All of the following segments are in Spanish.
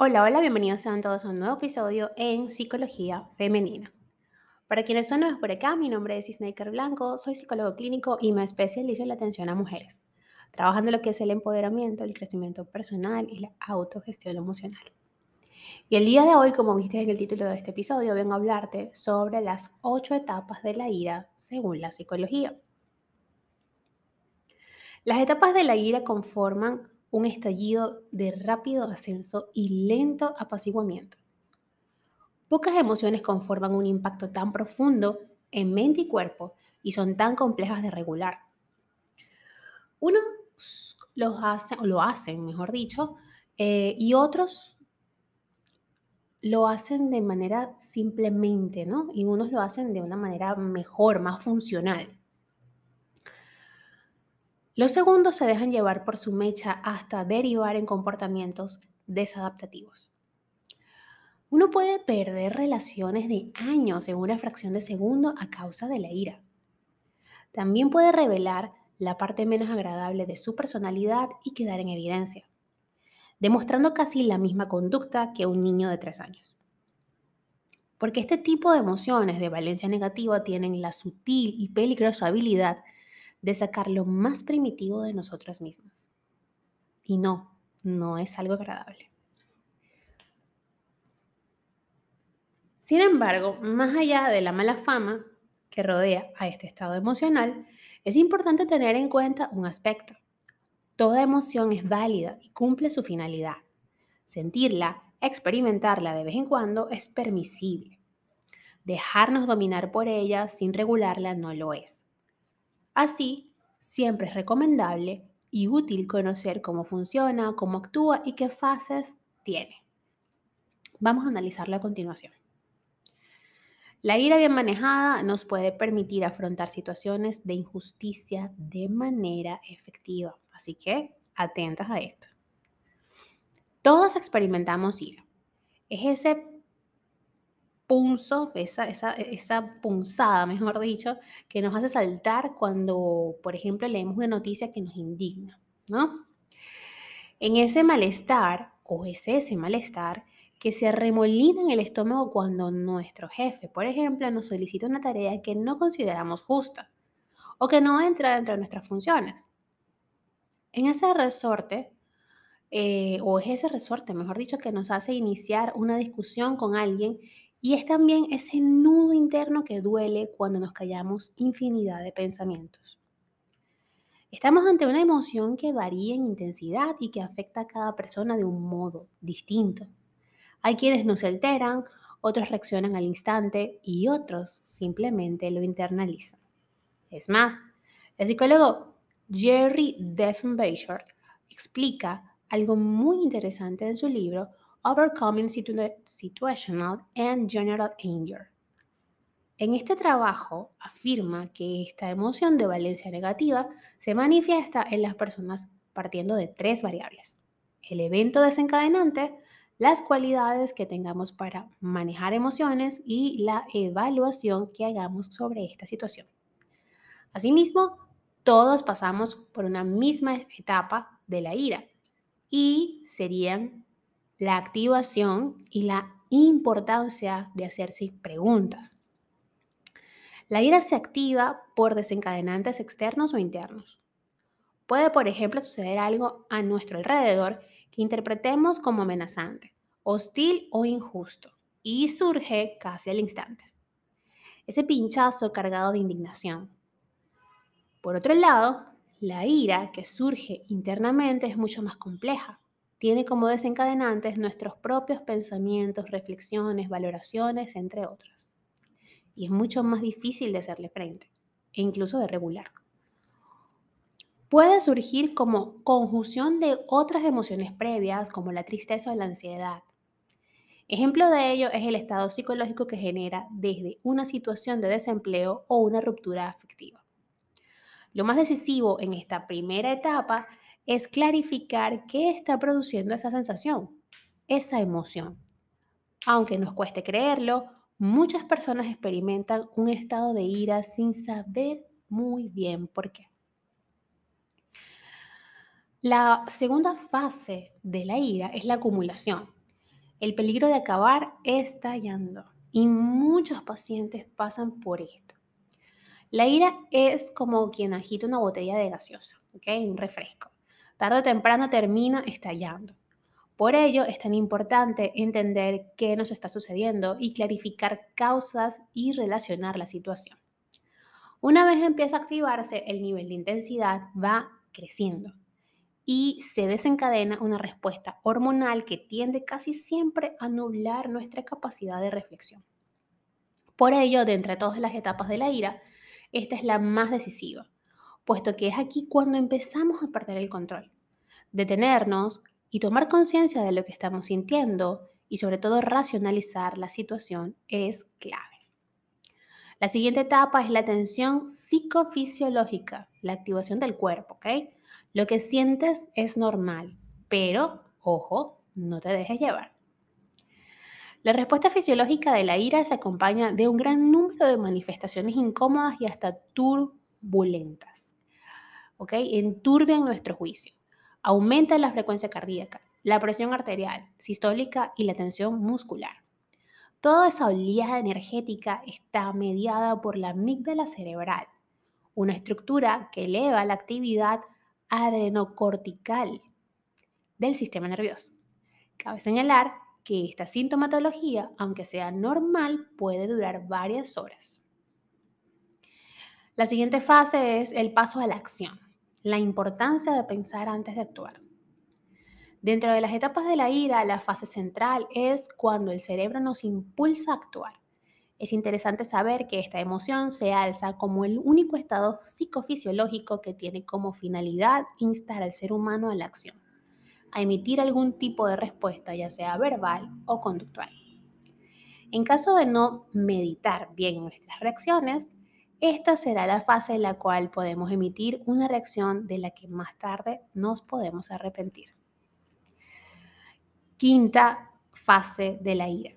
Hola, hola, bienvenidos sean todos a un nuevo episodio en Psicología Femenina. Para quienes son nuevos por acá, mi nombre es Isnaker Blanco, soy psicólogo clínico y me especializo en la atención a mujeres, trabajando en lo que es el empoderamiento, el crecimiento personal y la autogestión emocional. Y el día de hoy, como viste en el título de este episodio, vengo a hablarte sobre las ocho etapas de la ira según la psicología. Las etapas de la ira conforman un estallido de rápido ascenso y lento apaciguamiento. Pocas emociones conforman un impacto tan profundo en mente y cuerpo y son tan complejas de regular. Unos los hacen, lo hacen, mejor dicho, eh, y otros lo hacen de manera simplemente, ¿no? Y unos lo hacen de una manera mejor, más funcional. Los segundos se dejan llevar por su mecha hasta derivar en comportamientos desadaptativos. Uno puede perder relaciones de años en una fracción de segundo a causa de la ira. También puede revelar la parte menos agradable de su personalidad y quedar en evidencia, demostrando casi la misma conducta que un niño de tres años. Porque este tipo de emociones de valencia negativa tienen la sutil y peligrosa habilidad de sacar lo más primitivo de nosotras mismas. Y no, no es algo agradable. Sin embargo, más allá de la mala fama que rodea a este estado emocional, es importante tener en cuenta un aspecto. Toda emoción es válida y cumple su finalidad. Sentirla, experimentarla de vez en cuando es permisible. Dejarnos dominar por ella sin regularla no lo es. Así, siempre es recomendable y útil conocer cómo funciona, cómo actúa y qué fases tiene. Vamos a analizarlo a continuación. La ira bien manejada nos puede permitir afrontar situaciones de injusticia de manera efectiva. Así que atentas a esto. Todos experimentamos ira. Es ese punzo, esa, esa, esa punzada, mejor dicho, que nos hace saltar cuando, por ejemplo, leemos una noticia que nos indigna, ¿no? En ese malestar, o es ese malestar, que se remolina en el estómago cuando nuestro jefe, por ejemplo, nos solicita una tarea que no consideramos justa o que no entra dentro de nuestras funciones. En ese resorte, eh, o es ese resorte, mejor dicho, que nos hace iniciar una discusión con alguien y es también ese nudo interno que duele cuando nos callamos infinidad de pensamientos. Estamos ante una emoción que varía en intensidad y que afecta a cada persona de un modo distinto. Hay quienes nos alteran, otros reaccionan al instante y otros simplemente lo internalizan. Es más, el psicólogo Jerry Deffenbacher explica algo muy interesante en su libro Overcoming Situational and General Anger. En este trabajo afirma que esta emoción de valencia negativa se manifiesta en las personas partiendo de tres variables. El evento desencadenante, las cualidades que tengamos para manejar emociones y la evaluación que hagamos sobre esta situación. Asimismo, todos pasamos por una misma etapa de la ira y serían la activación y la importancia de hacerse preguntas. La ira se activa por desencadenantes externos o internos. Puede, por ejemplo, suceder algo a nuestro alrededor que interpretemos como amenazante, hostil o injusto, y surge casi al instante. Ese pinchazo cargado de indignación. Por otro lado, la ira que surge internamente es mucho más compleja tiene como desencadenantes nuestros propios pensamientos, reflexiones, valoraciones, entre otras. Y es mucho más difícil de hacerle frente e incluso de regular. Puede surgir como conjunción de otras emociones previas como la tristeza o la ansiedad. Ejemplo de ello es el estado psicológico que genera desde una situación de desempleo o una ruptura afectiva. Lo más decisivo en esta primera etapa es clarificar qué está produciendo esa sensación, esa emoción. Aunque nos cueste creerlo, muchas personas experimentan un estado de ira sin saber muy bien por qué. La segunda fase de la ira es la acumulación, El peligro de acabar estallando. Y muchos pacientes pasan por esto. La ira es como quien agita una botella de gaseosa. Un refresco. Tarde o temprano termina estallando. Por ello es tan importante entender qué nos está sucediendo y clarificar causas y relacionar la situación. Una vez empieza a activarse, el nivel de intensidad va creciendo y se desencadena una respuesta hormonal que tiende casi siempre a nublar nuestra capacidad de reflexión. Por ello, de entre todas las etapas de la ira, esta es la más decisiva, puesto que es aquí cuando empezamos a perder el control. Detenernos y tomar conciencia de lo que estamos sintiendo y sobre todo racionalizar la situación es clave. La siguiente etapa es la tensión psicofisiológica, la activación del cuerpo. Lo que sientes es normal, pero, ojo, no te dejes llevar. La respuesta fisiológica de la ira se acompaña de un gran número de manifestaciones incómodas y hasta turbulentas. ¿Ok? Enturbian nuestro juicio. Aumenta la frecuencia cardíaca, la presión arterial, sistólica y la tensión muscular. Toda esa oleada energética está mediada por la amígdala cerebral, una estructura que eleva la actividad adrenocortical del sistema nervioso. Cabe señalar que esta sintomatología, aunque sea normal, puede durar varias horas. La siguiente fase es el paso a la acción, la importancia de pensar antes de actuar. Dentro de las etapas de la ira, la fase central es cuando el cerebro nos impulsa a actuar. Es interesante saber que esta emoción se alza como el único estado psicofisiológico que tiene como finalidad instar al ser humano a la acción, a emitir algún tipo de respuesta, ya sea verbal o conductual. En caso de no meditar bien nuestras reacciones, esta será la fase en la cual podemos emitir una reacción de la que más tarde nos podemos arrepentir. Quinta fase de la ira.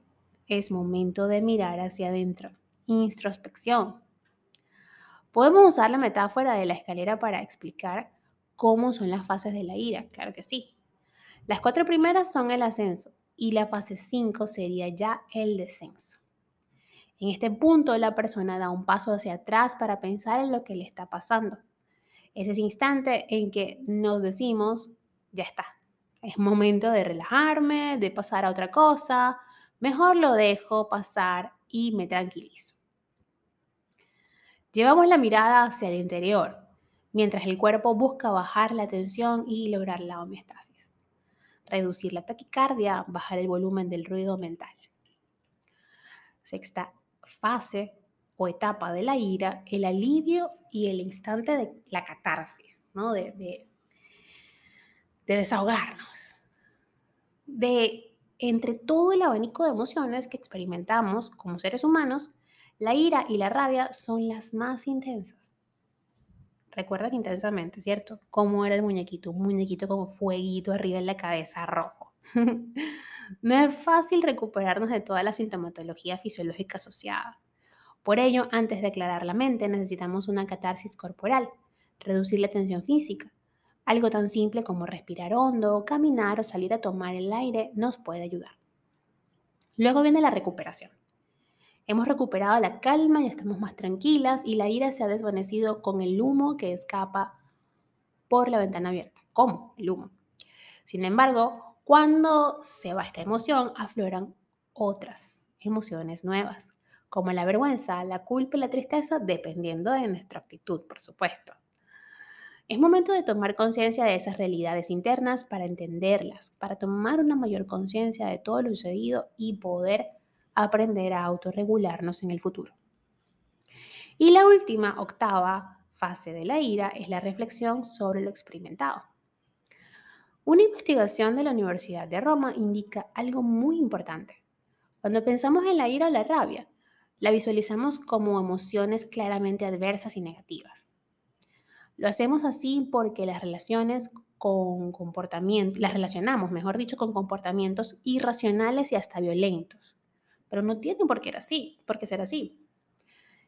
Es momento de mirar hacia adentro. Introspección. ¿Podemos usar la metáfora de la escalera para explicar cómo son las fases de la ira? Claro que sí. Las cuatro primeras son el ascenso y la fase 5 sería ya el descenso. En este punto la persona da un paso hacia atrás para pensar en lo que le está pasando. Es ese instante en que nos decimos, ya está, es momento de relajarme, de pasar a otra cosa. Mejor lo dejo pasar y me tranquilizo. Llevamos la mirada hacia el interior, mientras el cuerpo busca bajar la tensión y lograr la homeostasis. Reducir la taquicardia, bajar el volumen del ruido mental. Sexta fase o etapa de la ira, el alivio y el instante de la catarsis, ¿no? de, de desahogarnos, de entre todo el abanico de emociones que experimentamos como seres humanos, la ira y la rabia son las más intensas. Recuerdan intensamente, ¿cierto? Cómo era el muñequito, un muñequito como fueguito arriba en la cabeza rojo. no es fácil recuperarnos de toda la sintomatología fisiológica asociada. Por ello, antes de aclarar la mente, necesitamos una catarsis corporal, reducir la tensión física, algo tan simple como respirar hondo, caminar o salir a tomar el aire nos puede ayudar. Luego viene la recuperación. Hemos recuperado la calma y estamos más tranquilas y la ira se ha desvanecido con el humo que escapa por la ventana abierta. ¿Cómo? El humo. Sin embargo, cuando se va esta emoción, afloran otras emociones nuevas, como la vergüenza, la culpa y la tristeza, dependiendo de nuestra actitud, por supuesto. Es momento de tomar conciencia de esas realidades internas para entenderlas, para tomar una mayor conciencia de todo lo sucedido y poder aprender a autorregularnos en el futuro. Y la última, octava fase de la ira es la reflexión sobre lo experimentado. Una investigación de la Universidad de Roma indica algo muy importante. Cuando pensamos en la ira o la rabia, la visualizamos como emociones claramente adversas y negativas. Lo hacemos así porque las relaciones con relacionamos, mejor dicho, con comportamientos irracionales y hasta violentos. Pero no tiene por qué ser así, por qué ser así.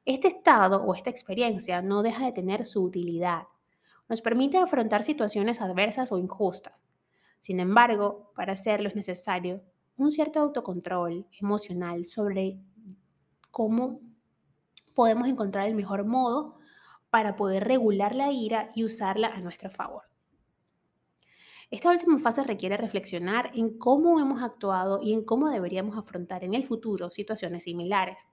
Este estado o esta experiencia no deja de tener su utilidad. Nos permite afrontar situaciones adversas o injustas. Sin embargo, para hacerlo es necesario un cierto autocontrol emocional sobre cómo podemos encontrar el mejor modo para poder regular la ira y usarla a nuestro favor. Esta última fase requiere reflexionar en cómo hemos actuado y en cómo deberíamos afrontar en el futuro situaciones similares.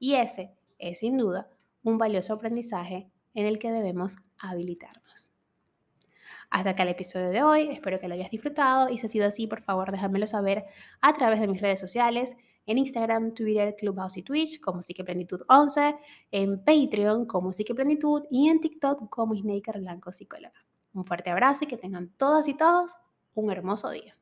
Y ese es sin duda un valioso aprendizaje en el que debemos habilitarnos. Hasta acá el episodio de hoy, espero que lo hayas disfrutado y si ha sido así, por favor déjamelo saber a través de mis redes sociales, en Instagram, Twitter, Clubhouse y Twitch como Psiqueplenitud 11, en Patreon como Psiqueplenitud y en TikTok como Snaker Blanco Psicóloga. Un fuerte abrazo y que tengan todas y todos un hermoso día.